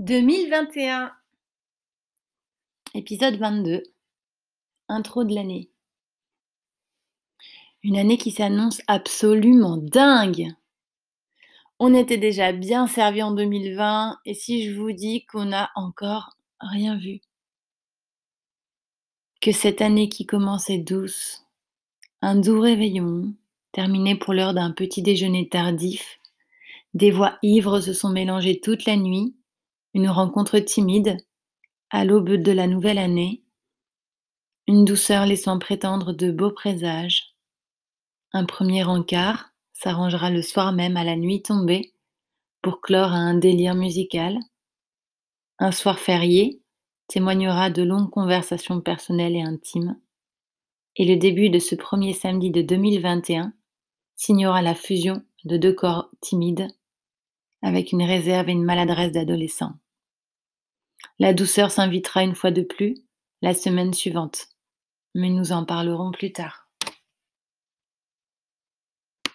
2021 Épisode 22 Intro de l'année. Une année qui s'annonce absolument dingue. On était déjà bien servi en 2020 et si je vous dis qu'on n'a encore rien vu? Que cette année qui commence est douce, un doux réveillon, terminé pour l'heure d'un petit déjeuner tardif, des voix ivres se sont mélangées toute la nuit une rencontre timide, à l'aube de la nouvelle année, une douceur laissant prétendre de beaux présages. Un premier encart s'arrangera le soir même à la nuit tombée pour clore à un délire musical. Un soir férié témoignera de longues conversations personnelles et intimes. Et le début de ce premier samedi de 2021 signera la fusion de deux corps timides avec une réserve et une maladresse d'adolescent. La douceur s'invitera une fois de plus la semaine suivante, mais nous en parlerons plus tard.